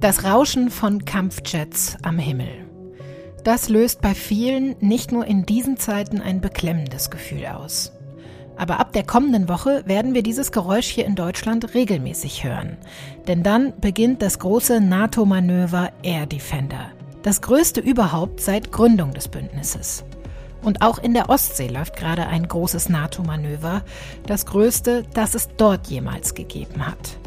Das Rauschen von Kampfjets am Himmel. Das löst bei vielen nicht nur in diesen Zeiten ein beklemmendes Gefühl aus. Aber ab der kommenden Woche werden wir dieses Geräusch hier in Deutschland regelmäßig hören. Denn dann beginnt das große NATO-Manöver Air Defender. Das größte überhaupt seit Gründung des Bündnisses. Und auch in der Ostsee läuft gerade ein großes NATO-Manöver, das größte, das es dort jemals gegeben hat.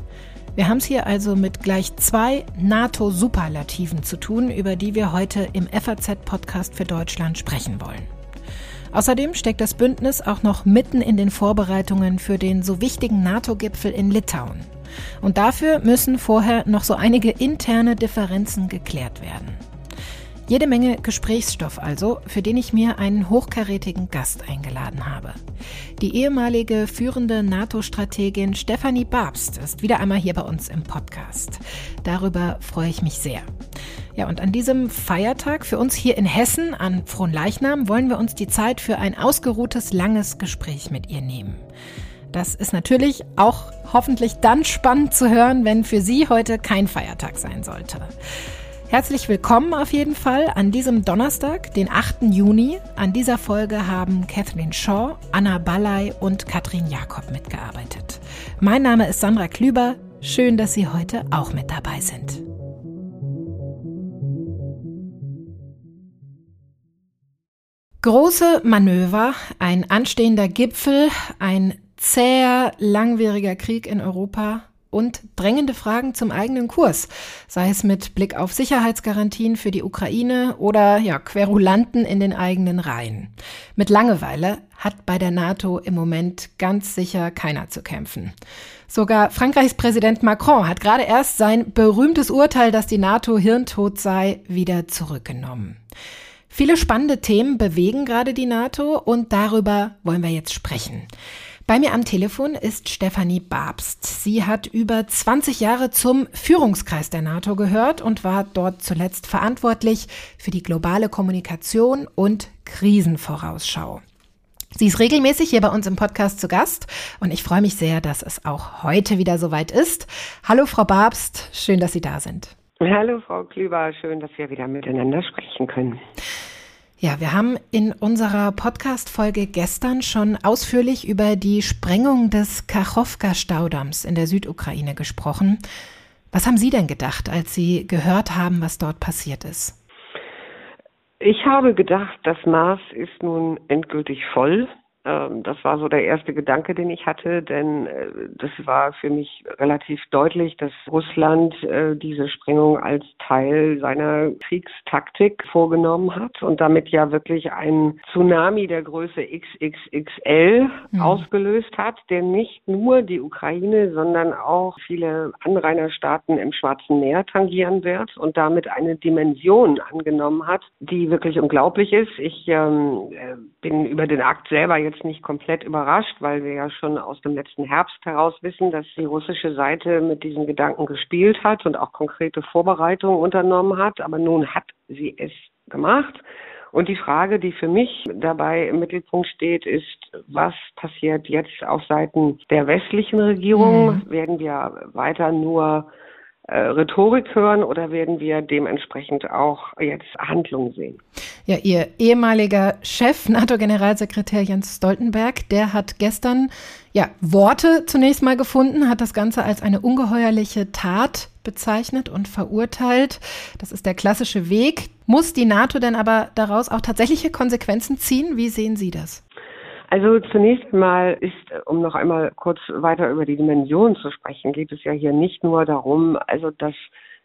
Wir haben es hier also mit gleich zwei NATO-Superlativen zu tun, über die wir heute im FAZ-Podcast für Deutschland sprechen wollen. Außerdem steckt das Bündnis auch noch mitten in den Vorbereitungen für den so wichtigen NATO-Gipfel in Litauen. Und dafür müssen vorher noch so einige interne Differenzen geklärt werden. Jede Menge Gesprächsstoff also, für den ich mir einen hochkarätigen Gast eingeladen habe. Die ehemalige führende NATO-Strategin Stefanie Babst ist wieder einmal hier bei uns im Podcast. Darüber freue ich mich sehr. Ja, und an diesem Feiertag für uns hier in Hessen an Fronleichnam wollen wir uns die Zeit für ein ausgeruhtes, langes Gespräch mit ihr nehmen. Das ist natürlich auch hoffentlich dann spannend zu hören, wenn für Sie heute kein Feiertag sein sollte. Herzlich willkommen auf jeden Fall an diesem Donnerstag, den 8. Juni. An dieser Folge haben Catherine Shaw, Anna Ballay und Katrin Jakob mitgearbeitet. Mein Name ist Sandra Klüber. Schön, dass Sie heute auch mit dabei sind. Große Manöver, ein anstehender Gipfel, ein zäher, langwieriger Krieg in Europa und drängende Fragen zum eigenen Kurs, sei es mit Blick auf Sicherheitsgarantien für die Ukraine oder ja, Querulanten in den eigenen Reihen. Mit Langeweile hat bei der NATO im Moment ganz sicher keiner zu kämpfen. Sogar Frankreichs Präsident Macron hat gerade erst sein berühmtes Urteil, dass die NATO hirntot sei, wieder zurückgenommen. Viele spannende Themen bewegen gerade die NATO und darüber wollen wir jetzt sprechen. Bei mir am Telefon ist Stefanie Babst. Sie hat über 20 Jahre zum Führungskreis der NATO gehört und war dort zuletzt verantwortlich für die globale Kommunikation und Krisenvorausschau. Sie ist regelmäßig hier bei uns im Podcast zu Gast und ich freue mich sehr, dass es auch heute wieder soweit ist. Hallo Frau Babst, schön, dass Sie da sind. Hallo Frau Klüber, schön, dass wir wieder miteinander sprechen können. Ja, wir haben in unserer Podcast-Folge gestern schon ausführlich über die Sprengung des Kachowka-Staudamms in der Südukraine gesprochen. Was haben Sie denn gedacht, als Sie gehört haben, was dort passiert ist? Ich habe gedacht, das Maß ist nun endgültig voll. Ähm, das war so der erste Gedanke, den ich hatte, denn äh, das war für mich relativ deutlich, dass Russland äh, diese Sprengung als Teil seiner Kriegstaktik vorgenommen hat und damit ja wirklich einen Tsunami der Größe XXXL mhm. ausgelöst hat, der nicht nur die Ukraine, sondern auch viele Anrainerstaaten im Schwarzen Meer tangieren wird und damit eine Dimension angenommen hat, die wirklich unglaublich ist. Ich ähm, äh, bin über den Akt selber jetzt nicht komplett überrascht, weil wir ja schon aus dem letzten Herbst heraus wissen, dass die russische Seite mit diesen Gedanken gespielt hat und auch konkrete Vorbereitungen unternommen hat. Aber nun hat sie es gemacht. Und die Frage, die für mich dabei im Mittelpunkt steht, ist, was passiert jetzt auf Seiten der westlichen Regierung? Mhm. Werden wir weiter nur Rhetorik hören oder werden wir dementsprechend auch jetzt Handlungen sehen? Ja, Ihr ehemaliger Chef, NATO-Generalsekretär Jens Stoltenberg, der hat gestern ja, Worte zunächst mal gefunden, hat das Ganze als eine ungeheuerliche Tat bezeichnet und verurteilt. Das ist der klassische Weg. Muss die NATO denn aber daraus auch tatsächliche Konsequenzen ziehen? Wie sehen Sie das? Also zunächst einmal ist, um noch einmal kurz weiter über die Dimension zu sprechen, geht es ja hier nicht nur darum, also dass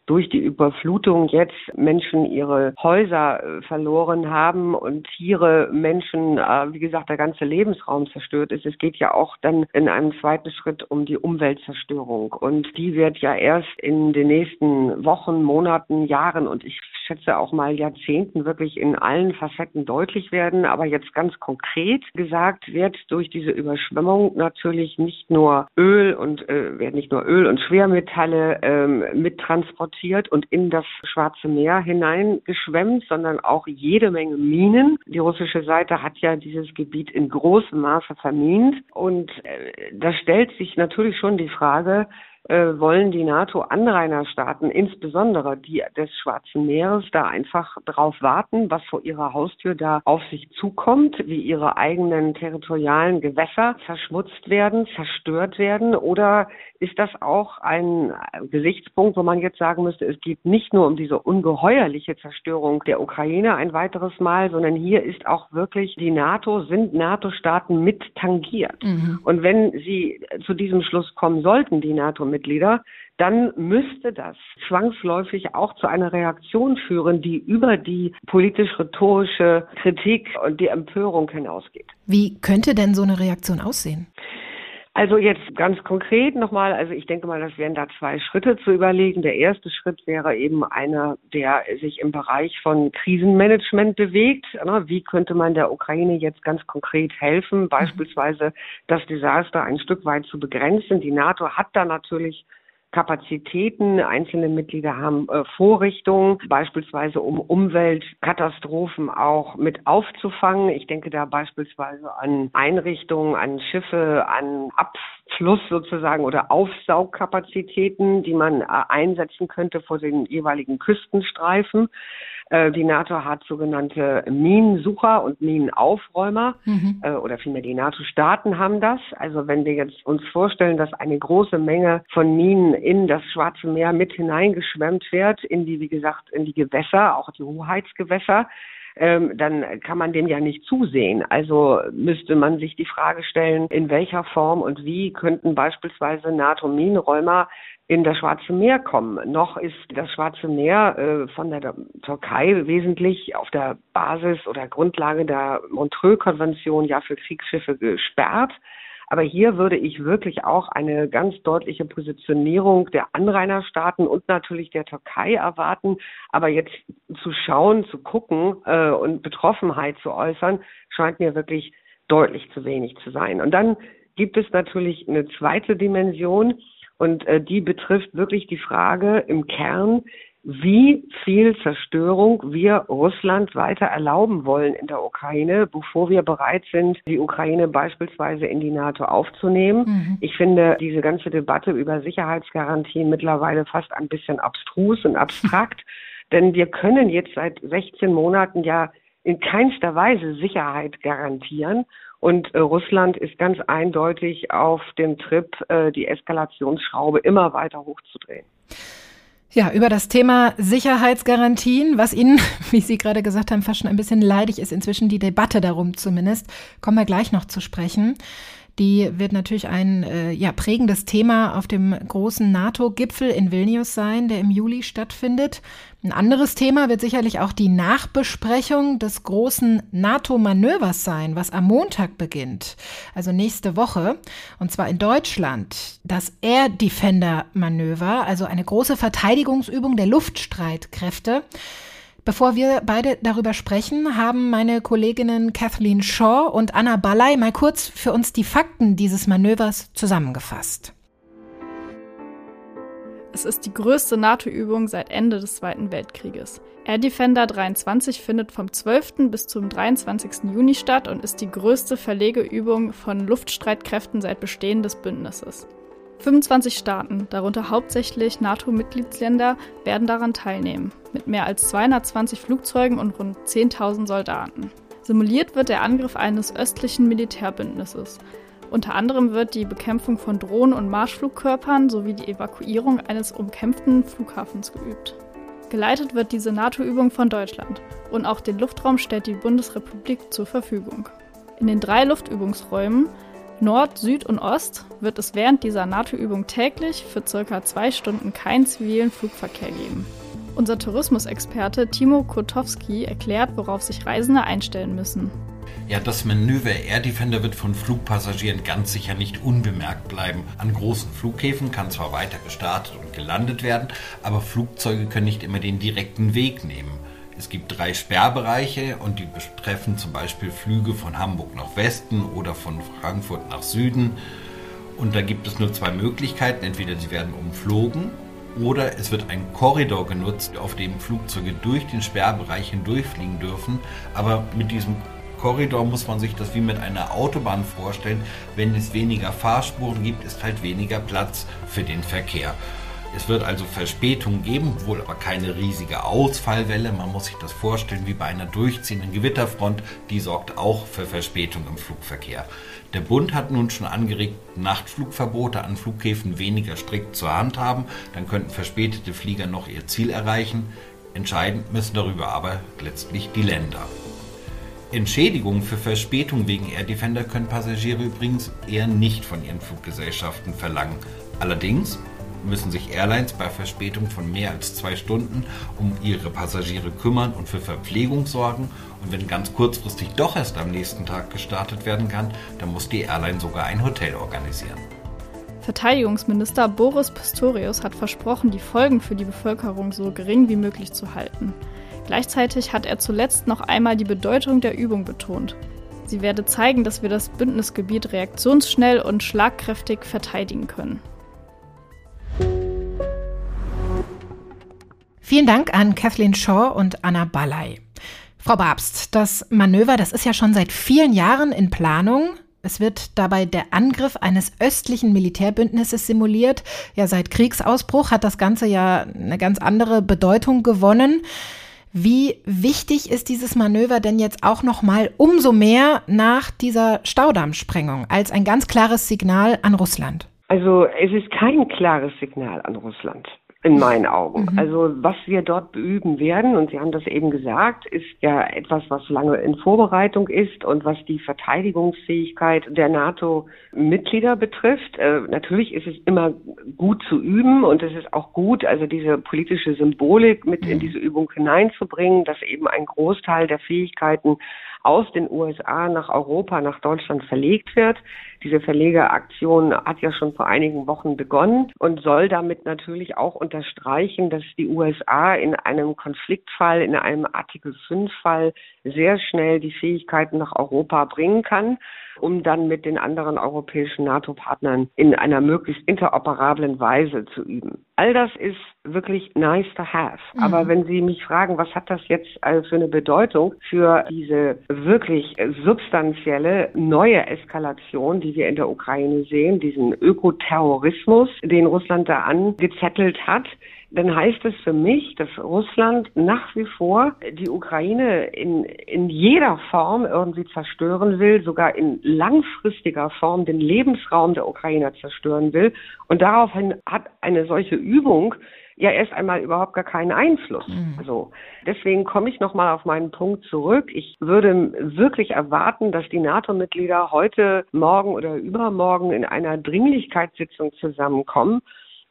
durch die Überflutung jetzt Menschen ihre Häuser äh, verloren haben und Tiere, Menschen, äh, wie gesagt, der ganze Lebensraum zerstört ist. Es geht ja auch dann in einem zweiten Schritt um die Umweltzerstörung. Und die wird ja erst in den nächsten Wochen, Monaten, Jahren und ich schätze auch mal Jahrzehnten wirklich in allen Facetten deutlich werden. Aber jetzt ganz konkret gesagt wird durch diese Überschwemmung natürlich nicht nur Öl und äh, werden nicht nur Öl und Schwermetalle ähm, mittransportiert passiert und in das Schwarze Meer hineingeschwemmt, sondern auch jede Menge Minen. Die russische Seite hat ja dieses Gebiet in großem Maße vermint und äh, da stellt sich natürlich schon die Frage, wollen die NATO-Anrainerstaaten, insbesondere die des Schwarzen Meeres, da einfach drauf warten, was vor ihrer Haustür da auf sich zukommt, wie ihre eigenen territorialen Gewässer verschmutzt werden, zerstört werden? Oder ist das auch ein Gesichtspunkt, wo man jetzt sagen müsste, es geht nicht nur um diese ungeheuerliche Zerstörung der Ukraine ein weiteres Mal, sondern hier ist auch wirklich die NATO, sind NATO-Staaten mit tangiert. Mhm. Und wenn sie zu diesem Schluss kommen sollten, die NATO-Mitglieder, dann müsste das zwangsläufig auch zu einer Reaktion führen, die über die politisch-rhetorische Kritik und die Empörung hinausgeht. Wie könnte denn so eine Reaktion aussehen? Also jetzt ganz konkret nochmal, also ich denke mal, das wären da zwei Schritte zu überlegen. Der erste Schritt wäre eben einer, der sich im Bereich von Krisenmanagement bewegt. Wie könnte man der Ukraine jetzt ganz konkret helfen, beispielsweise das Desaster ein Stück weit zu begrenzen? Die NATO hat da natürlich Kapazitäten. Einzelne Mitglieder haben äh, Vorrichtungen, beispielsweise um Umweltkatastrophen auch mit aufzufangen. Ich denke da beispielsweise an Einrichtungen, an Schiffe, an Abfluss sozusagen oder Aufsaugkapazitäten, die man äh, einsetzen könnte vor den jeweiligen Küstenstreifen. Äh, die NATO hat sogenannte Minensucher und Minenaufräumer mhm. äh, oder vielmehr die NATO-Staaten haben das. Also wenn wir jetzt uns vorstellen, dass eine große Menge von Minen in das Schwarze Meer mit hineingeschwemmt wird, in die, wie gesagt, in die Gewässer, auch die Hoheitsgewässer, ähm, dann kann man dem ja nicht zusehen. Also müsste man sich die Frage stellen, in welcher Form und wie könnten beispielsweise NATO-Minenräumer in das Schwarze Meer kommen. Noch ist das Schwarze Meer äh, von der Türkei wesentlich auf der Basis oder Grundlage der Montreux-Konvention ja für Kriegsschiffe gesperrt. Aber hier würde ich wirklich auch eine ganz deutliche Positionierung der Anrainerstaaten und natürlich der Türkei erwarten. Aber jetzt zu schauen, zu gucken äh, und Betroffenheit zu äußern, scheint mir wirklich deutlich zu wenig zu sein. Und dann gibt es natürlich eine zweite Dimension, und äh, die betrifft wirklich die Frage im Kern, wie viel Zerstörung wir Russland weiter erlauben wollen in der Ukraine, bevor wir bereit sind, die Ukraine beispielsweise in die NATO aufzunehmen. Mhm. Ich finde diese ganze Debatte über Sicherheitsgarantien mittlerweile fast ein bisschen abstrus und abstrakt, denn wir können jetzt seit 16 Monaten ja in keinster Weise Sicherheit garantieren. Und äh, Russland ist ganz eindeutig auf dem Trip, äh, die Eskalationsschraube immer weiter hochzudrehen. Ja, über das Thema Sicherheitsgarantien, was Ihnen, wie Sie gerade gesagt haben, fast schon ein bisschen leidig ist, inzwischen die Debatte darum zumindest, kommen wir gleich noch zu sprechen. Die wird natürlich ein äh, ja, prägendes Thema auf dem großen NATO-Gipfel in Vilnius sein, der im Juli stattfindet. Ein anderes Thema wird sicherlich auch die Nachbesprechung des großen NATO-Manövers sein, was am Montag beginnt, also nächste Woche, und zwar in Deutschland. Das Air Defender-Manöver, also eine große Verteidigungsübung der Luftstreitkräfte. Bevor wir beide darüber sprechen, haben meine Kolleginnen Kathleen Shaw und Anna Ballay mal kurz für uns die Fakten dieses Manövers zusammengefasst. Es ist die größte NATO-Übung seit Ende des Zweiten Weltkrieges. Air Defender 23 findet vom 12. bis zum 23. Juni statt und ist die größte Verlegeübung von Luftstreitkräften seit Bestehen des Bündnisses. 25 Staaten, darunter hauptsächlich NATO-Mitgliedsländer, werden daran teilnehmen, mit mehr als 220 Flugzeugen und rund 10.000 Soldaten. Simuliert wird der Angriff eines östlichen Militärbündnisses. Unter anderem wird die Bekämpfung von Drohnen und Marschflugkörpern sowie die Evakuierung eines umkämpften Flughafens geübt. Geleitet wird diese NATO-Übung von Deutschland und auch den Luftraum stellt die Bundesrepublik zur Verfügung. In den drei Luftübungsräumen Nord, Süd und Ost wird es während dieser NATO-Übung täglich für circa zwei Stunden keinen zivilen Flugverkehr geben. Unser Tourismusexperte Timo Kotowski erklärt, worauf sich Reisende einstellen müssen. Ja, das Manöver Air Defender wird von Flugpassagieren ganz sicher nicht unbemerkt bleiben. An großen Flughäfen kann zwar weiter gestartet und gelandet werden, aber Flugzeuge können nicht immer den direkten Weg nehmen. Es gibt drei Sperrbereiche und die betreffen zum Beispiel Flüge von Hamburg nach Westen oder von Frankfurt nach Süden. Und da gibt es nur zwei Möglichkeiten. Entweder sie werden umflogen Oder es wird ein Korridor genutzt, auf dem Flugzeuge durch den Sperrbereich hindurchfliegen dürfen. Aber mit diesem Korridor muss man sich das wie mit einer Autobahn vorstellen. Wenn es weniger Fahrspuren gibt, ist halt weniger Platz für den Verkehr. Es wird also Verspätungen geben, wohl aber keine riesige Ausfallwelle. Man muss sich das vorstellen wie bei einer durchziehenden Gewitterfront. Die sorgt auch für Verspätung im Flugverkehr. Der Bund hat nun schon angeregt, Nachtflugverbote an Flughäfen weniger strikt zur Hand haben. Dann könnten verspätete Flieger noch ihr Ziel erreichen. Entscheidend müssen darüber aber letztlich die Länder. Entschädigungen für Verspätung wegen Air Defender können Passagiere übrigens eher nicht von ihren Fluggesellschaften verlangen. Allerdings müssen sich Airlines bei Verspätung von mehr als zwei Stunden um ihre Passagiere kümmern und für Verpflegung sorgen. Und wenn ganz kurzfristig doch erst am nächsten Tag gestartet werden kann, dann muss die Airline sogar ein Hotel organisieren. Verteidigungsminister Boris Pistorius hat versprochen, die Folgen für die Bevölkerung so gering wie möglich zu halten. Gleichzeitig hat er zuletzt noch einmal die Bedeutung der Übung betont. Sie werde zeigen, dass wir das Bündnisgebiet reaktionsschnell und schlagkräftig verteidigen können. Vielen Dank an Kathleen Shaw und Anna Ballay. Frau Babst, das Manöver, das ist ja schon seit vielen Jahren in Planung. Es wird dabei der Angriff eines östlichen Militärbündnisses simuliert. Ja, seit Kriegsausbruch hat das Ganze ja eine ganz andere Bedeutung gewonnen. Wie wichtig ist dieses Manöver denn jetzt auch noch mal umso mehr nach dieser Staudammsprengung als ein ganz klares Signal an Russland? Also es ist kein klares Signal an Russland in meinen Augen. Mhm. Also was wir dort beüben werden, und Sie haben das eben gesagt, ist ja etwas, was lange in Vorbereitung ist und was die Verteidigungsfähigkeit der NATO-Mitglieder betrifft. Äh, natürlich ist es immer gut zu üben und es ist auch gut, also diese politische Symbolik mit mhm. in diese Übung hineinzubringen, dass eben ein Großteil der Fähigkeiten aus den USA nach Europa, nach Deutschland verlegt wird. Diese Verlegeraktion hat ja schon vor einigen Wochen begonnen und soll damit natürlich auch unterstreichen, dass die USA in einem Konfliktfall, in einem Artikel 5 Fall sehr schnell die Fähigkeiten nach Europa bringen kann um dann mit den anderen europäischen NATO-Partnern in einer möglichst interoperablen Weise zu üben. All das ist wirklich nice to have. Mhm. Aber wenn Sie mich fragen, was hat das jetzt also für eine Bedeutung für diese wirklich substanzielle neue Eskalation, die wir in der Ukraine sehen, diesen Ökoterrorismus, den Russland da angezettelt hat, dann heißt es für mich, dass Russland nach wie vor die Ukraine in, in jeder Form irgendwie zerstören will, sogar in langfristiger Form den Lebensraum der Ukrainer zerstören will. Und daraufhin hat eine solche Übung ja erst einmal überhaupt gar keinen Einfluss. Mhm. Also deswegen komme ich nochmal auf meinen Punkt zurück. Ich würde wirklich erwarten, dass die NATO-Mitglieder heute, morgen oder übermorgen in einer Dringlichkeitssitzung zusammenkommen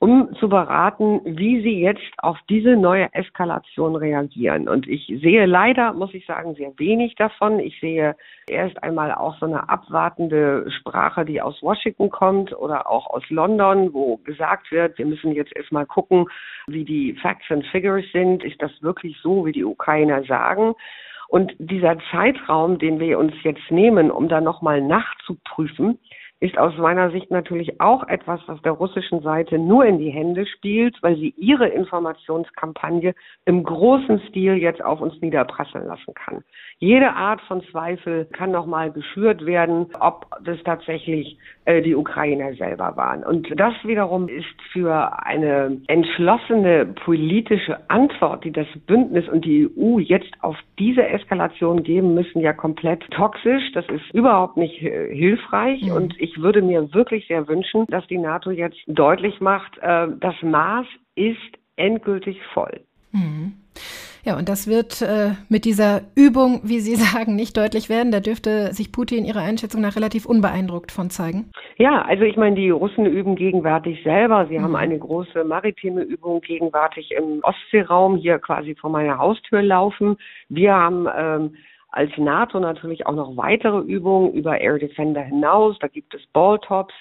um zu beraten, wie sie jetzt auf diese neue Eskalation reagieren. Und ich sehe leider, muss ich sagen, sehr wenig davon. Ich sehe erst einmal auch so eine abwartende Sprache, die aus Washington kommt oder auch aus London, wo gesagt wird, wir müssen jetzt erstmal gucken, wie die Facts and Figures sind. Ist das wirklich so, wie die Ukrainer sagen? Und dieser Zeitraum, den wir uns jetzt nehmen, um da nochmal nachzuprüfen, ist aus meiner Sicht natürlich auch etwas, was der russischen Seite nur in die Hände spielt, weil sie ihre Informationskampagne im großen Stil jetzt auf uns niederprasseln lassen kann. Jede Art von Zweifel kann nochmal geschürt werden, ob das tatsächlich äh, die Ukrainer selber waren. Und das wiederum ist für eine entschlossene politische Antwort, die das Bündnis und die EU jetzt auf diese Eskalation geben müssen, ja komplett toxisch. Das ist überhaupt nicht äh, hilfreich. Mhm. Und ich würde mir wirklich sehr wünschen, dass die NATO jetzt deutlich macht, äh, das Maß ist endgültig voll. Mhm. Ja, und das wird äh, mit dieser Übung, wie Sie sagen, nicht deutlich werden. Da dürfte sich Putin Ihrer Einschätzung nach relativ unbeeindruckt von zeigen. Ja, also ich meine, die Russen üben gegenwärtig selber. Sie mhm. haben eine große maritime Übung gegenwärtig im Ostseeraum hier quasi vor meiner Haustür laufen. Wir haben ähm, als NATO natürlich auch noch weitere Übungen über Air Defender hinaus. Da gibt es Balltops.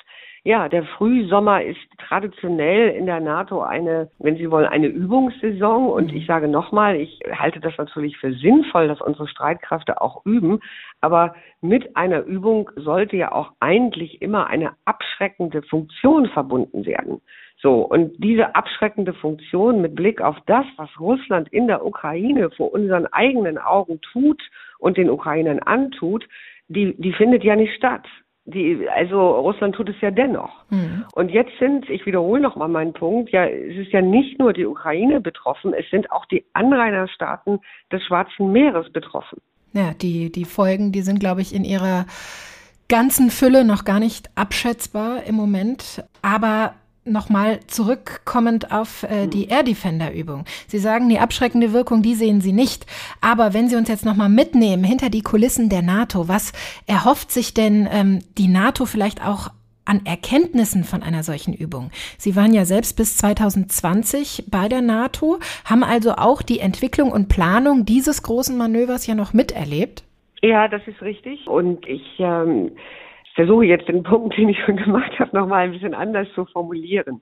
Ja, der Frühsommer ist traditionell in der NATO eine, wenn Sie wollen, eine Übungssaison. Und mhm. ich sage nochmal, ich halte das natürlich für sinnvoll, dass unsere Streitkräfte auch üben. Aber mit einer Übung sollte ja auch eigentlich immer eine abschreckende Funktion verbunden werden. So, und diese abschreckende Funktion mit Blick auf das, was Russland in der Ukraine vor unseren eigenen Augen tut und den Ukrainern antut, die, die findet ja nicht statt. Die, also Russland tut es ja dennoch. Mhm. Und jetzt sind, ich wiederhole nochmal meinen Punkt, ja, es ist ja nicht nur die Ukraine betroffen, es sind auch die Anrainerstaaten des Schwarzen Meeres betroffen. Ja, die, die Folgen, die sind, glaube ich, in ihrer ganzen Fülle noch gar nicht abschätzbar im Moment. Aber nochmal zurückkommend auf äh, die. Air Defender Übung. Sie sagen, die abschreckende Wirkung, die sehen Sie nicht. Aber wenn Sie uns jetzt nochmal mitnehmen hinter die Kulissen der NATO, was erhofft sich denn ähm, die NATO vielleicht auch an Erkenntnissen von einer solchen Übung? Sie waren ja selbst bis 2020 bei der NATO, haben also auch die Entwicklung und Planung dieses großen Manövers ja noch miterlebt. Ja, das ist richtig. Und ich ähm, versuche jetzt den Punkt, den ich schon gemacht habe, nochmal ein bisschen anders zu formulieren.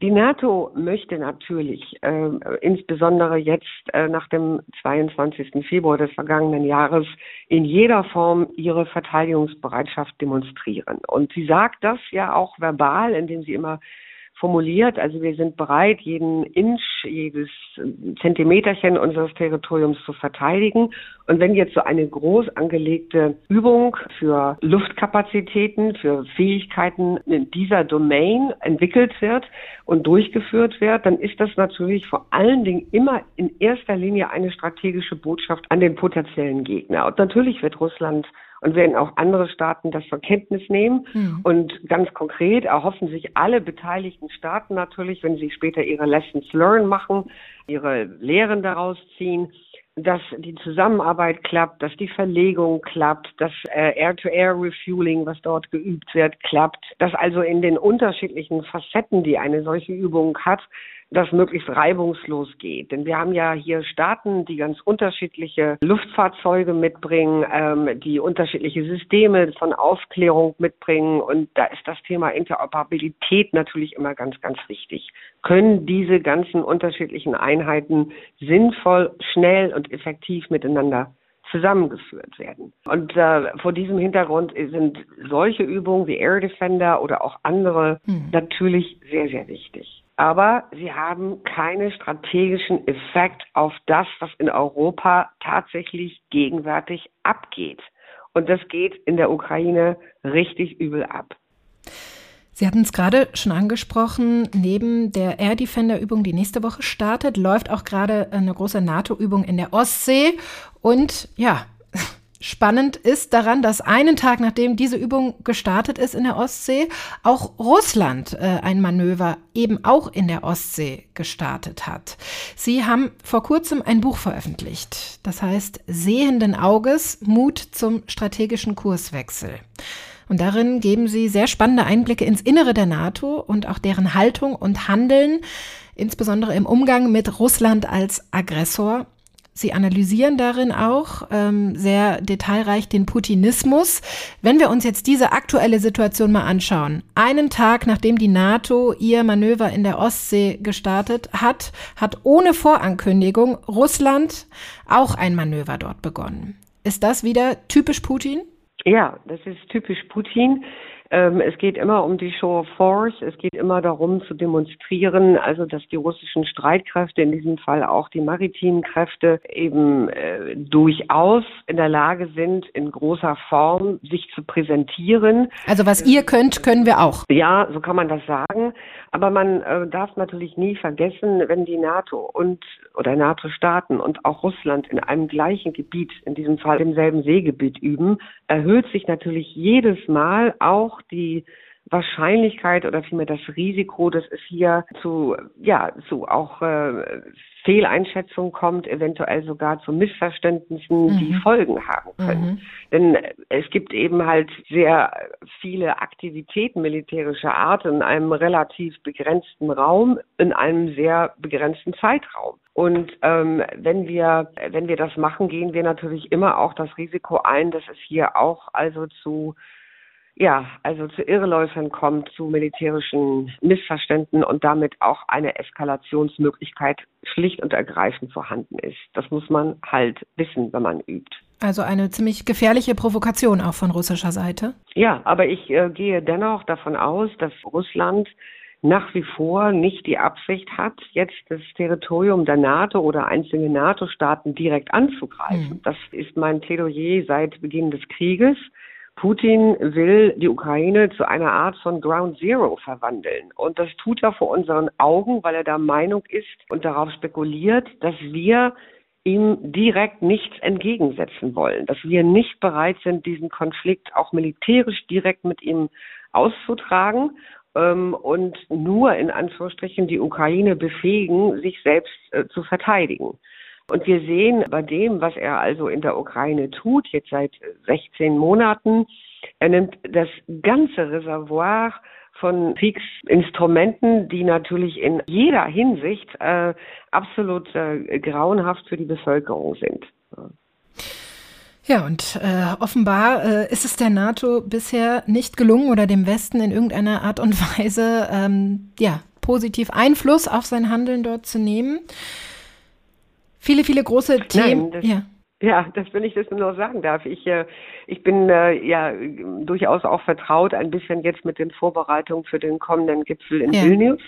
Die NATO möchte natürlich, äh, insbesondere jetzt äh, nach dem 22. Februar des vergangenen Jahres, in jeder Form ihre Verteidigungsbereitschaft demonstrieren. Und sie sagt das ja auch verbal, indem sie immer formuliert. Also wir sind bereit, jeden Inch, jedes Zentimeterchen unseres Territoriums zu verteidigen. Und wenn jetzt so eine groß angelegte Übung für Luftkapazitäten, für Fähigkeiten in dieser Domain entwickelt wird und durchgeführt wird, dann ist das natürlich vor allen Dingen immer in erster Linie eine strategische Botschaft an den potenziellen Gegner. Und natürlich wird Russland und werden auch andere Staaten das zur Kenntnis nehmen. Mhm. Und ganz konkret erhoffen sich alle beteiligten Staaten natürlich, wenn sie später ihre Lessons learned machen, ihre Lehren daraus ziehen, dass die Zusammenarbeit klappt, dass die Verlegung klappt, dass äh, Air-to-Air-Refueling, was dort geübt wird, klappt, dass also in den unterschiedlichen Facetten, die eine solche Übung hat, das möglichst reibungslos geht. Denn wir haben ja hier Staaten, die ganz unterschiedliche Luftfahrzeuge mitbringen, ähm, die unterschiedliche Systeme von Aufklärung mitbringen. Und da ist das Thema Interoperabilität natürlich immer ganz, ganz wichtig. Können diese ganzen unterschiedlichen Einheiten sinnvoll, schnell und effektiv miteinander zusammengeführt werden. Und äh, vor diesem Hintergrund sind solche Übungen wie Air Defender oder auch andere hm. natürlich sehr, sehr wichtig aber sie haben keinen strategischen Effekt auf das, was in Europa tatsächlich gegenwärtig abgeht. Und das geht in der Ukraine richtig übel ab. Sie hatten es gerade schon angesprochen, neben der Air Defender Übung, die nächste Woche startet, läuft auch gerade eine große NATO-Übung in der Ostsee. Und ja, Spannend ist daran, dass einen Tag nachdem diese Übung gestartet ist in der Ostsee, auch Russland äh, ein Manöver eben auch in der Ostsee gestartet hat. Sie haben vor kurzem ein Buch veröffentlicht, das heißt Sehenden Auges Mut zum strategischen Kurswechsel. Und darin geben Sie sehr spannende Einblicke ins Innere der NATO und auch deren Haltung und Handeln, insbesondere im Umgang mit Russland als Aggressor Sie analysieren darin auch ähm, sehr detailreich den Putinismus. Wenn wir uns jetzt diese aktuelle Situation mal anschauen, einen Tag nachdem die NATO ihr Manöver in der Ostsee gestartet hat, hat ohne Vorankündigung Russland auch ein Manöver dort begonnen. Ist das wieder typisch Putin? Ja, das ist typisch Putin. Ähm, es geht immer um die Show of Force. Es geht immer darum zu demonstrieren, also dass die russischen Streitkräfte, in diesem Fall auch die maritimen Kräfte, eben äh, durchaus in der Lage sind, in großer Form sich zu präsentieren. Also was ihr könnt, können wir auch. Ja, so kann man das sagen. Aber man äh, darf natürlich nie vergessen, wenn die NATO und oder NATO-Staaten und auch Russland in einem gleichen Gebiet, in diesem Fall im selben Seegebiet üben, erhöht sich natürlich jedes Mal auch die Wahrscheinlichkeit oder vielmehr das Risiko, dass es hier zu, ja, zu auch äh, Fehleinschätzungen kommt, eventuell sogar zu Missverständnissen, mhm. die Folgen haben können. Mhm. Denn es gibt eben halt sehr viele Aktivitäten militärischer Art in einem relativ begrenzten Raum, in einem sehr begrenzten Zeitraum. Und ähm, wenn wir wenn wir das machen, gehen wir natürlich immer auch das Risiko ein, dass es hier auch also zu ja, also zu Irreläufern kommt, zu militärischen Missverständen und damit auch eine Eskalationsmöglichkeit schlicht und ergreifend vorhanden ist. Das muss man halt wissen, wenn man übt. Also eine ziemlich gefährliche Provokation auch von russischer Seite. Ja, aber ich äh, gehe dennoch davon aus, dass Russland nach wie vor nicht die Absicht hat, jetzt das Territorium der NATO oder einzelne NATO-Staaten direkt anzugreifen. Mhm. Das ist mein Plädoyer seit Beginn des Krieges. Putin will die Ukraine zu einer Art von Ground Zero verwandeln. Und das tut er vor unseren Augen, weil er der Meinung ist und darauf spekuliert, dass wir ihm direkt nichts entgegensetzen wollen, dass wir nicht bereit sind, diesen Konflikt auch militärisch direkt mit ihm auszutragen ähm, und nur in Anführungsstrichen die Ukraine befähigen, sich selbst äh, zu verteidigen. Und wir sehen bei dem, was er also in der Ukraine tut, jetzt seit 16 Monaten, er nimmt das ganze Reservoir von Kriegsinstrumenten, die natürlich in jeder Hinsicht äh, absolut äh, grauenhaft für die Bevölkerung sind. Ja, und äh, offenbar äh, ist es der NATO bisher nicht gelungen oder dem Westen in irgendeiner Art und Weise ähm, ja, positiv Einfluss auf sein Handeln dort zu nehmen. Viele, viele große Themen. Nein, ja. Ja, das, wenn ich das nur sagen darf. Ich, äh, ich bin äh, ja durchaus auch vertraut ein bisschen jetzt mit den Vorbereitungen für den kommenden Gipfel in ja. Vilnius.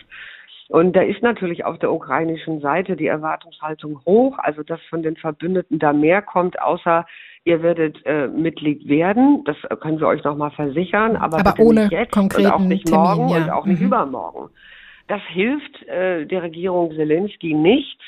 Und da ist natürlich auf der ukrainischen Seite die Erwartungshaltung hoch, also dass von den Verbündeten da mehr kommt, außer ihr werdet äh, Mitglied werden. Das können wir euch nochmal versichern, aber, aber ohne jetzt und auch nicht Termin, morgen ja. und auch nicht mhm. übermorgen. Das hilft äh, der Regierung Zelensky nicht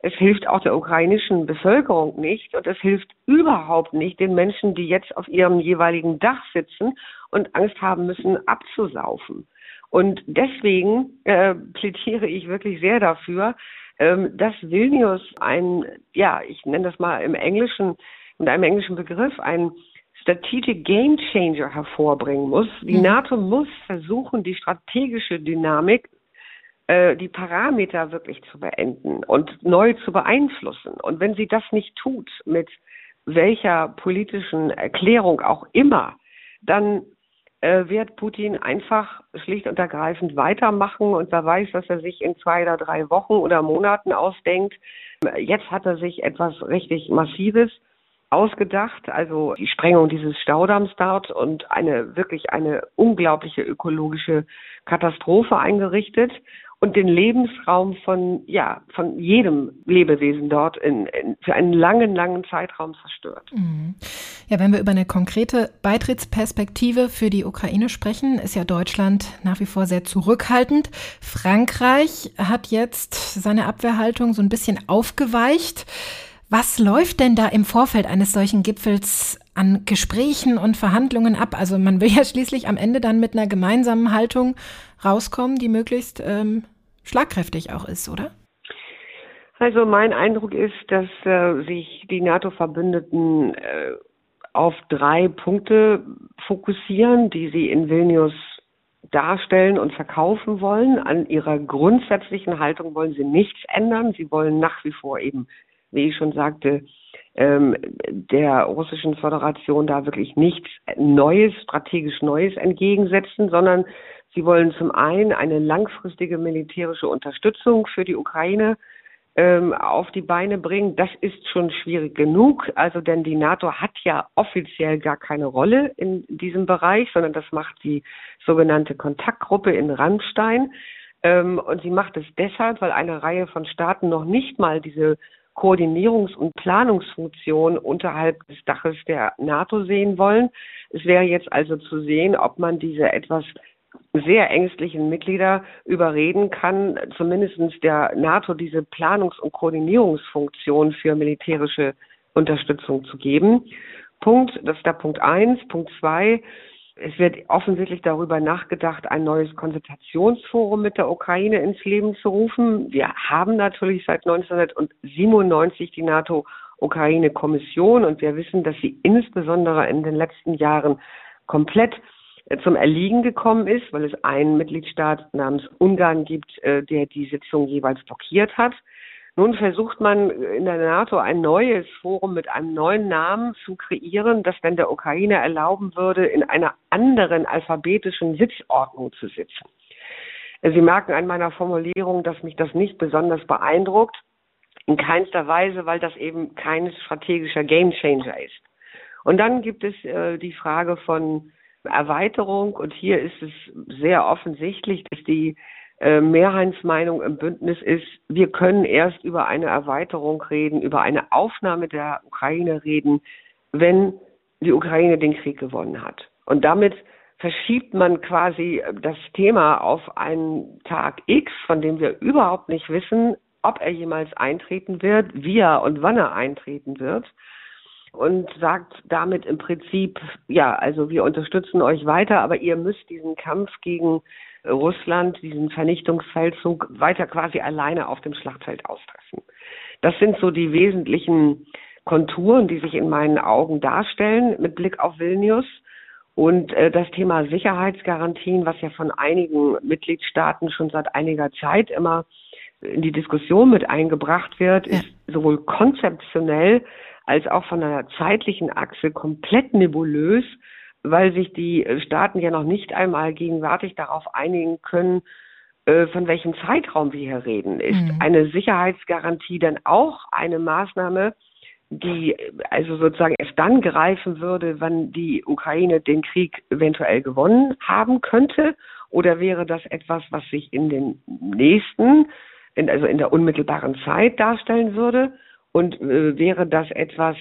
es hilft auch der ukrainischen Bevölkerung nicht und es hilft überhaupt nicht den Menschen, die jetzt auf ihrem jeweiligen Dach sitzen und Angst haben müssen, abzusaufen. Und deswegen äh, plädiere ich wirklich sehr dafür, ähm, dass Vilnius ein, ja, ich nenne das mal im Englischen, mit einem englischen Begriff, ein Strategic Game Changer hervorbringen muss. Die mhm. NATO muss versuchen, die strategische Dynamik äh, die Parameter wirklich zu beenden und neu zu beeinflussen. Und wenn sie das nicht tut, mit welcher politischen Erklärung auch immer, dann äh, wird Putin einfach schlicht und ergreifend weitermachen und wer weiß, was er sich in zwei oder drei Wochen oder Monaten ausdenkt. Jetzt hat er sich etwas richtig Massives ausgedacht, also die Sprengung dieses Staudamms dort und eine wirklich eine unglaubliche ökologische Katastrophe eingerichtet und den Lebensraum von, ja, von jedem Lebewesen dort in, in, für einen langen, langen Zeitraum zerstört. Mhm. Ja, wenn wir über eine konkrete Beitrittsperspektive für die Ukraine sprechen, ist ja Deutschland nach wie vor sehr zurückhaltend. Frankreich hat jetzt seine Abwehrhaltung so ein bisschen aufgeweicht. Was läuft denn da im Vorfeld eines solchen Gipfels an Gesprächen und Verhandlungen ab? Also man will ja schließlich am Ende dann mit einer gemeinsamen Haltung rauskommen, die möglichst ähm, schlagkräftig auch ist, oder? Also mein Eindruck ist, dass äh, sich die NATO-Verbündeten äh, auf drei Punkte fokussieren, die sie in Vilnius darstellen und verkaufen wollen. An ihrer grundsätzlichen Haltung wollen sie nichts ändern. Sie wollen nach wie vor eben, wie ich schon sagte, ähm, der russischen Föderation da wirklich nichts Neues, strategisch Neues entgegensetzen, sondern Sie wollen zum einen eine langfristige militärische Unterstützung für die Ukraine ähm, auf die Beine bringen. Das ist schon schwierig genug. Also denn die NATO hat ja offiziell gar keine Rolle in diesem Bereich, sondern das macht die sogenannte Kontaktgruppe in Rammstein. Ähm, und sie macht es deshalb, weil eine Reihe von Staaten noch nicht mal diese Koordinierungs- und Planungsfunktion unterhalb des Daches der NATO sehen wollen. Es wäre jetzt also zu sehen, ob man diese etwas sehr ängstlichen Mitglieder überreden kann, zumindest der NATO diese Planungs- und Koordinierungsfunktion für militärische Unterstützung zu geben. Punkt, das ist der Punkt eins. Punkt zwei, es wird offensichtlich darüber nachgedacht, ein neues Konsultationsforum mit der Ukraine ins Leben zu rufen. Wir haben natürlich seit 1997 die NATO-Ukraine-Kommission und wir wissen, dass sie insbesondere in den letzten Jahren komplett zum Erliegen gekommen ist, weil es einen Mitgliedstaat namens Ungarn gibt, äh, der die Sitzung jeweils blockiert hat. Nun versucht man in der NATO ein neues Forum mit einem neuen Namen zu kreieren, das dann der Ukraine erlauben würde, in einer anderen alphabetischen Sitzordnung zu sitzen. Sie merken an meiner Formulierung, dass mich das nicht besonders beeindruckt. In keinster Weise, weil das eben kein strategischer Gamechanger ist. Und dann gibt es äh, die Frage von Erweiterung. Und hier ist es sehr offensichtlich, dass die äh, Mehrheitsmeinung im Bündnis ist, wir können erst über eine Erweiterung reden, über eine Aufnahme der Ukraine reden, wenn die Ukraine den Krieg gewonnen hat. Und damit verschiebt man quasi das Thema auf einen Tag X, von dem wir überhaupt nicht wissen, ob er jemals eintreten wird, wie er und wann er eintreten wird und sagt damit im Prinzip, ja, also wir unterstützen euch weiter, aber ihr müsst diesen Kampf gegen Russland, diesen Vernichtungsfeldzug weiter quasi alleine auf dem Schlachtfeld austreffen. Das sind so die wesentlichen Konturen, die sich in meinen Augen darstellen mit Blick auf Vilnius. Und äh, das Thema Sicherheitsgarantien, was ja von einigen Mitgliedstaaten schon seit einiger Zeit immer in die Diskussion mit eingebracht wird, ist sowohl konzeptionell als auch von einer zeitlichen Achse komplett nebulös, weil sich die Staaten ja noch nicht einmal gegenwärtig darauf einigen können, äh, von welchem Zeitraum wir hier reden. Ist mhm. eine Sicherheitsgarantie dann auch eine Maßnahme, die also sozusagen erst dann greifen würde, wenn die Ukraine den Krieg eventuell gewonnen haben könnte? Oder wäre das etwas, was sich in den nächsten in, also in der unmittelbaren Zeit darstellen würde? Und äh, wäre das etwas,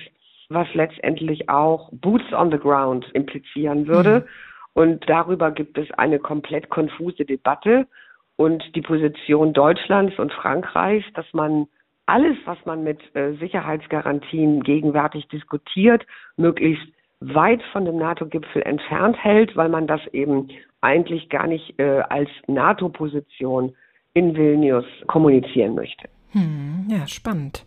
was letztendlich auch Boots on the Ground implizieren würde? Mhm. Und darüber gibt es eine komplett konfuse Debatte. Und die Position Deutschlands und Frankreichs, dass man alles, was man mit äh, Sicherheitsgarantien gegenwärtig diskutiert, möglichst weit von dem NATO-Gipfel entfernt hält, weil man das eben eigentlich gar nicht äh, als NATO-Position in Vilnius kommunizieren möchte. Hm, ja, spannend.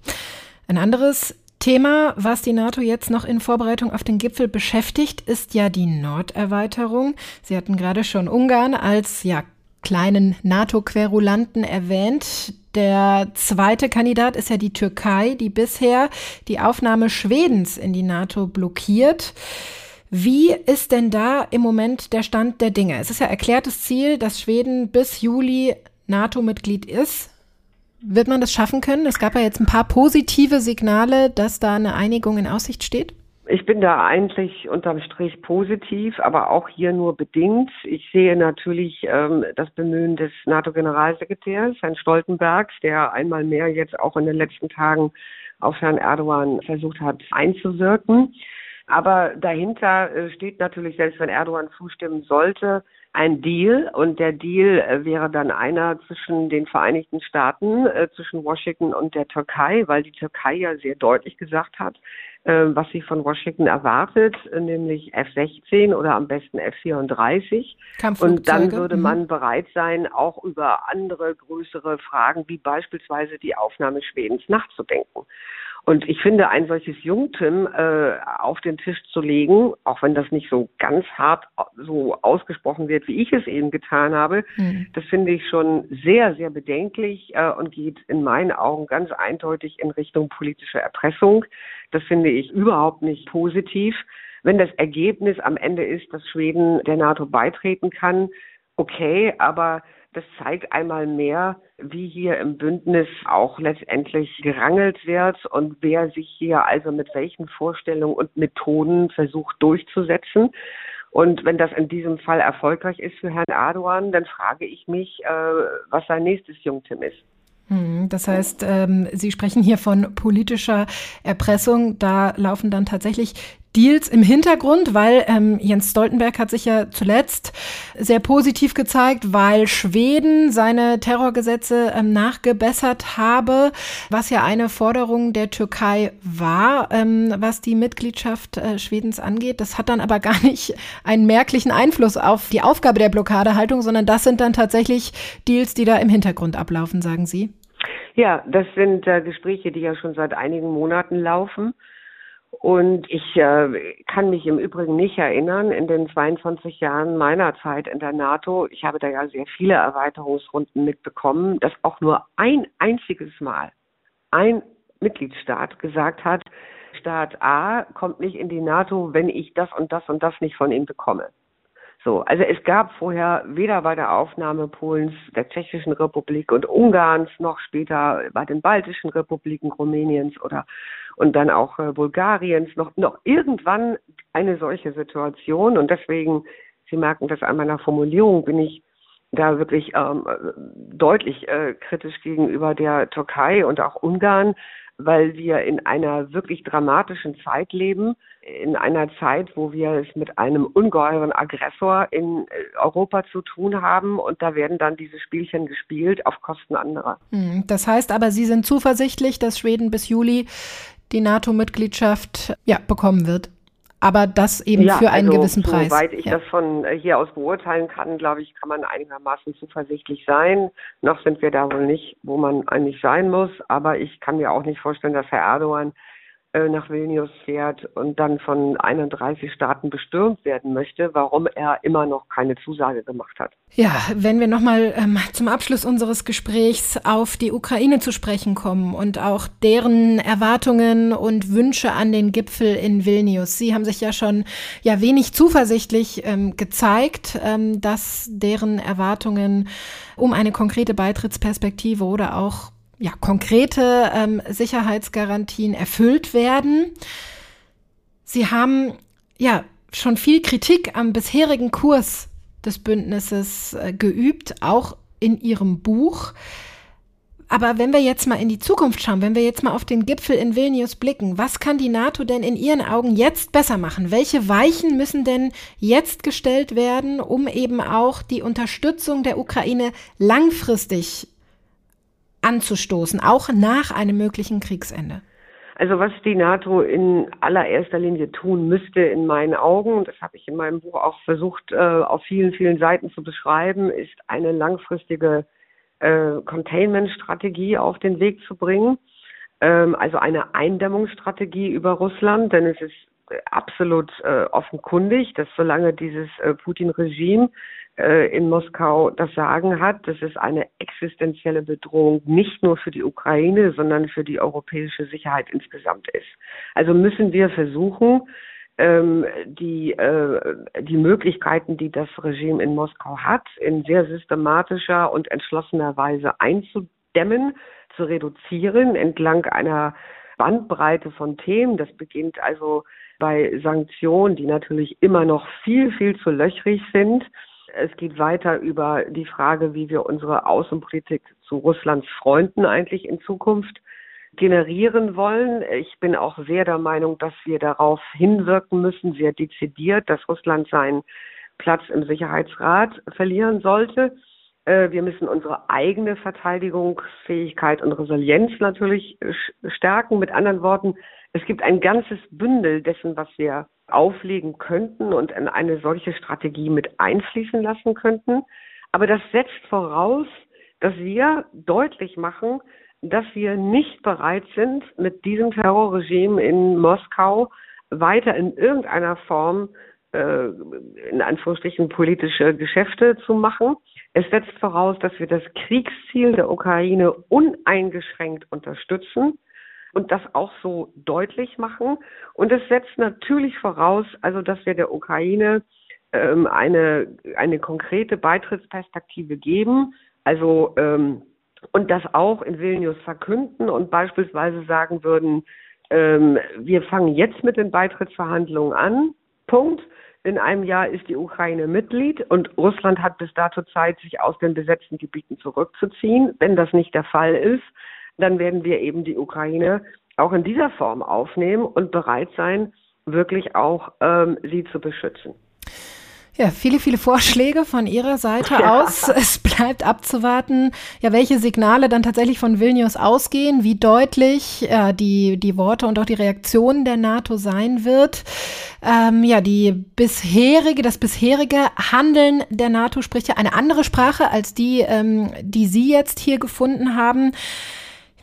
Ein anderes Thema, was die NATO jetzt noch in Vorbereitung auf den Gipfel beschäftigt, ist ja die Norderweiterung. Sie hatten gerade schon Ungarn als ja kleinen NATO-Querulanten erwähnt. Der zweite Kandidat ist ja die Türkei, die bisher die Aufnahme Schwedens in die NATO blockiert. Wie ist denn da im Moment der Stand der Dinge? Es ist ja erklärtes Ziel, dass Schweden bis Juli NATO-Mitglied ist. Wird man das schaffen können? Es gab ja jetzt ein paar positive Signale, dass da eine Einigung in Aussicht steht. Ich bin da eigentlich unterm Strich positiv, aber auch hier nur bedingt. Ich sehe natürlich ähm, das Bemühen des NATO-Generalsekretärs, Herrn Stoltenberg, der einmal mehr jetzt auch in den letzten Tagen auf Herrn Erdogan versucht hat einzuwirken. Aber dahinter äh, steht natürlich, selbst wenn Erdogan zustimmen sollte, ein Deal und der Deal äh, wäre dann einer zwischen den Vereinigten Staaten, äh, zwischen Washington und der Türkei, weil die Türkei ja sehr deutlich gesagt hat, was sie von Washington erwartet, nämlich F-16 oder am besten F-34. Und dann würde mhm. man bereit sein, auch über andere größere Fragen wie beispielsweise die Aufnahme Schwedens nachzudenken. Und ich finde, ein solches Jungtim äh, auf den Tisch zu legen, auch wenn das nicht so ganz hart so ausgesprochen wird, wie ich es eben getan habe, mhm. das finde ich schon sehr, sehr bedenklich äh, und geht in meinen Augen ganz eindeutig in Richtung politische Erpressung. Das finde ich überhaupt nicht positiv. Wenn das Ergebnis am Ende ist, dass Schweden der NATO beitreten kann, okay, aber das zeigt einmal mehr, wie hier im Bündnis auch letztendlich gerangelt wird und wer sich hier also mit welchen Vorstellungen und Methoden versucht durchzusetzen. Und wenn das in diesem Fall erfolgreich ist für Herrn Erdogan, dann frage ich mich, äh, was sein nächstes Jungtim ist. Hm, das heißt, ähm, Sie sprechen hier von politischer Erpressung. Da laufen dann tatsächlich Deals im Hintergrund, weil ähm, Jens Stoltenberg hat sich ja zuletzt sehr positiv gezeigt, weil Schweden seine Terrorgesetze ähm, nachgebessert habe, was ja eine Forderung der Türkei war, ähm, was die Mitgliedschaft äh, Schwedens angeht. Das hat dann aber gar nicht einen merklichen Einfluss auf die Aufgabe der Blockadehaltung, sondern das sind dann tatsächlich Deals, die da im Hintergrund ablaufen, sagen Sie. Ja, das sind äh, Gespräche, die ja schon seit einigen Monaten laufen. Und ich äh, kann mich im Übrigen nicht erinnern, in den 22 Jahren meiner Zeit in der NATO, ich habe da ja sehr viele Erweiterungsrunden mitbekommen, dass auch nur ein einziges Mal ein Mitgliedstaat gesagt hat, Staat A kommt nicht in die NATO, wenn ich das und das und das nicht von ihm bekomme. So, also es gab vorher weder bei der Aufnahme Polens, der Tschechischen Republik und Ungarns noch später bei den baltischen Republiken Rumäniens oder und dann auch äh, Bulgariens noch noch irgendwann eine solche Situation. Und deswegen Sie merken das an meiner Formulierung bin ich da wirklich ähm, deutlich äh, kritisch gegenüber der Türkei und auch Ungarn, weil wir in einer wirklich dramatischen Zeit leben, in einer Zeit, wo wir es mit einem ungeheuren Aggressor in äh, Europa zu tun haben und da werden dann diese Spielchen gespielt auf Kosten anderer. Hm, das heißt aber, Sie sind zuversichtlich, dass Schweden bis Juli die NATO-Mitgliedschaft ja, bekommen wird aber das eben ja, für einen also, gewissen Preis. Soweit ich ja. das von äh, hier aus beurteilen kann, glaube ich, kann man einigermaßen zuversichtlich sein. Noch sind wir da wohl nicht, wo man eigentlich sein muss, aber ich kann mir auch nicht vorstellen, dass Herr Erdogan nach Vilnius fährt und dann von 31 Staaten bestürmt werden möchte, warum er immer noch keine Zusage gemacht hat. Ja, wenn wir nochmal ähm, zum Abschluss unseres Gesprächs auf die Ukraine zu sprechen kommen und auch deren Erwartungen und Wünsche an den Gipfel in Vilnius. Sie haben sich ja schon ja wenig zuversichtlich ähm, gezeigt, ähm, dass deren Erwartungen um eine konkrete Beitrittsperspektive oder auch ja, konkrete ähm, Sicherheitsgarantien erfüllt werden. Sie haben ja schon viel Kritik am bisherigen Kurs des Bündnisses äh, geübt, auch in Ihrem Buch. Aber wenn wir jetzt mal in die Zukunft schauen, wenn wir jetzt mal auf den Gipfel in Vilnius blicken, was kann die NATO denn in Ihren Augen jetzt besser machen? Welche Weichen müssen denn jetzt gestellt werden, um eben auch die Unterstützung der Ukraine langfristig anzustoßen, auch nach einem möglichen Kriegsende? Also was die NATO in allererster Linie tun müsste, in meinen Augen, das habe ich in meinem Buch auch versucht, äh, auf vielen, vielen Seiten zu beschreiben, ist eine langfristige äh, Containment-Strategie auf den Weg zu bringen. Ähm, also eine Eindämmungsstrategie über Russland, denn es ist absolut äh, offenkundig, dass solange dieses Putin-Regime in Moskau das Sagen hat, dass es eine existenzielle Bedrohung nicht nur für die Ukraine, sondern für die europäische Sicherheit insgesamt ist. Also müssen wir versuchen, ähm, die, äh, die Möglichkeiten, die das Regime in Moskau hat, in sehr systematischer und entschlossener Weise einzudämmen, zu reduzieren entlang einer Bandbreite von Themen. Das beginnt also bei Sanktionen, die natürlich immer noch viel, viel zu löchrig sind, es geht weiter über die Frage, wie wir unsere Außenpolitik zu Russlands Freunden eigentlich in Zukunft generieren wollen. Ich bin auch sehr der Meinung, dass wir darauf hinwirken müssen, sehr dezidiert, dass Russland seinen Platz im Sicherheitsrat verlieren sollte. Äh, wir müssen unsere eigene Verteidigungsfähigkeit und Resilienz natürlich stärken. Mit anderen Worten, es gibt ein ganzes Bündel dessen, was wir auflegen könnten und in eine solche Strategie mit einfließen lassen könnten. Aber das setzt voraus, dass wir deutlich machen, dass wir nicht bereit sind, mit diesem Terrorregime in Moskau weiter in irgendeiner Form äh, in Anführungsstrichen politische Geschäfte zu machen. Es setzt voraus, dass wir das Kriegsziel der Ukraine uneingeschränkt unterstützen und das auch so deutlich machen. Und es setzt natürlich voraus, also dass wir der Ukraine ähm, eine, eine konkrete Beitrittsperspektive geben, also ähm, und das auch in Vilnius verkünden und beispielsweise sagen würden, ähm, wir fangen jetzt mit den Beitrittsverhandlungen an. Punkt. In einem Jahr ist die Ukraine Mitglied und Russland hat bis dato Zeit, sich aus den besetzten Gebieten zurückzuziehen. Wenn das nicht der Fall ist, dann werden wir eben die Ukraine auch in dieser Form aufnehmen und bereit sein, wirklich auch ähm, sie zu beschützen. Ja, viele, viele Vorschläge von Ihrer Seite ja. aus. Es bleibt abzuwarten, ja, welche Signale dann tatsächlich von Vilnius ausgehen, wie deutlich äh, die, die Worte und auch die Reaktion der NATO sein wird. Ähm, ja, die bisherige, das bisherige Handeln der NATO spricht ja eine andere Sprache als die, ähm, die Sie jetzt hier gefunden haben.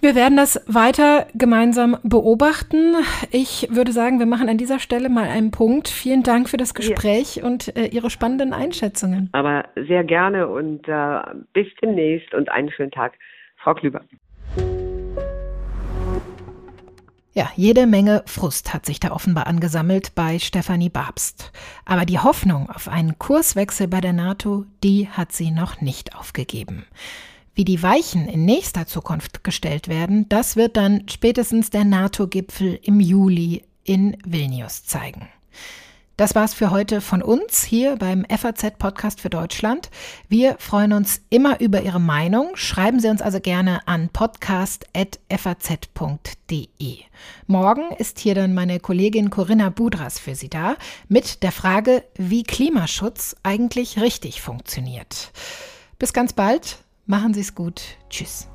Wir werden das weiter gemeinsam beobachten. Ich würde sagen, wir machen an dieser Stelle mal einen Punkt. Vielen Dank für das Gespräch ja. und äh, Ihre spannenden Einschätzungen. Aber sehr gerne und äh, bis demnächst und einen schönen Tag. Frau Klüber. Ja, jede Menge Frust hat sich da offenbar angesammelt bei Stefanie Babst. Aber die Hoffnung auf einen Kurswechsel bei der NATO, die hat sie noch nicht aufgegeben. Wie die Weichen in nächster Zukunft gestellt werden, das wird dann spätestens der NATO-Gipfel im Juli in Vilnius zeigen. Das war's für heute von uns hier beim FAZ Podcast für Deutschland. Wir freuen uns immer über Ihre Meinung. Schreiben Sie uns also gerne an podcast.faz.de. Morgen ist hier dann meine Kollegin Corinna Budras für Sie da mit der Frage, wie Klimaschutz eigentlich richtig funktioniert. Bis ganz bald. Machen Sie es gut. Tschüss.